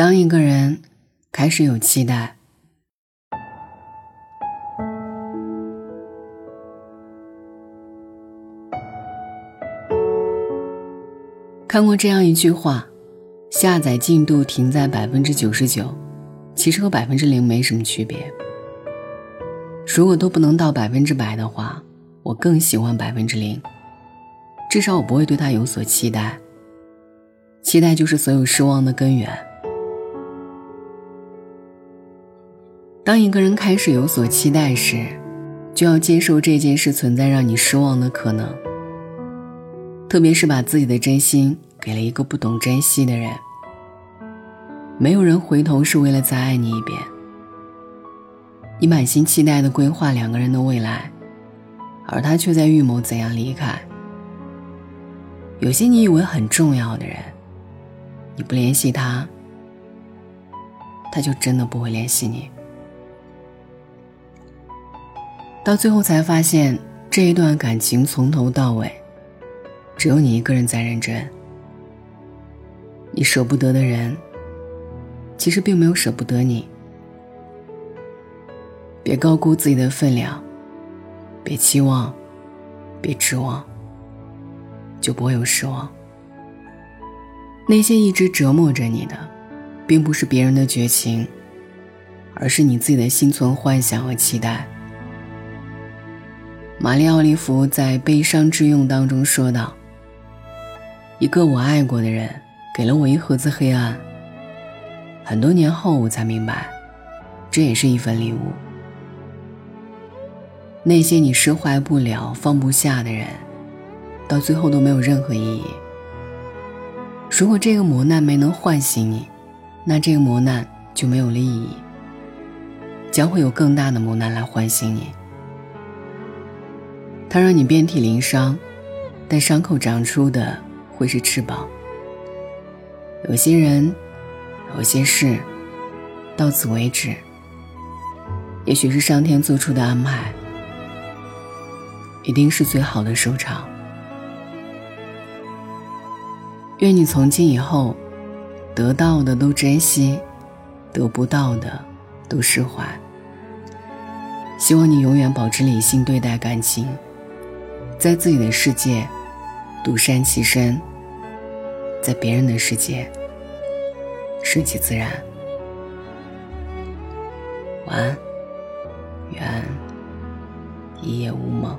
当一个人开始有期待，看过这样一句话：下载进度停在百分之九十九，其实和百分之零没什么区别。如果都不能到百分之百的话，我更喜欢百分之零，至少我不会对他有所期待。期待就是所有失望的根源。当一个人开始有所期待时，就要接受这件事存在让你失望的可能。特别是把自己的真心给了一个不懂珍惜的人，没有人回头是为了再爱你一遍。你满心期待的规划两个人的未来，而他却在预谋怎样离开。有些你以为很重要的人，你不联系他，他就真的不会联系你。到最后才发现，这一段感情从头到尾，只有你一个人在认真。你舍不得的人，其实并没有舍不得你。别高估自己的分量，别期望，别指望，就不会有失望。那些一直折磨着你的，并不是别人的绝情，而是你自己的心存幻想和期待。玛丽奥利弗在《悲伤之用》当中说道：“一个我爱过的人，给了我一盒子黑暗。很多年后，我才明白，这也是一份礼物。那些你释怀不了、放不下的人，到最后都没有任何意义。如果这个磨难没能唤醒你，那这个磨难就没有了意义。将会有更大的磨难来唤醒你。”它让你遍体鳞伤，但伤口长出的会是翅膀。有些人，有些事，到此为止。也许是上天做出的安排，一定是最好的收场。愿你从今以后，得到的都珍惜，得不到的都释怀。希望你永远保持理性对待感情。在自己的世界独善其身，在别人的世界顺其自然。晚安，愿一夜无梦。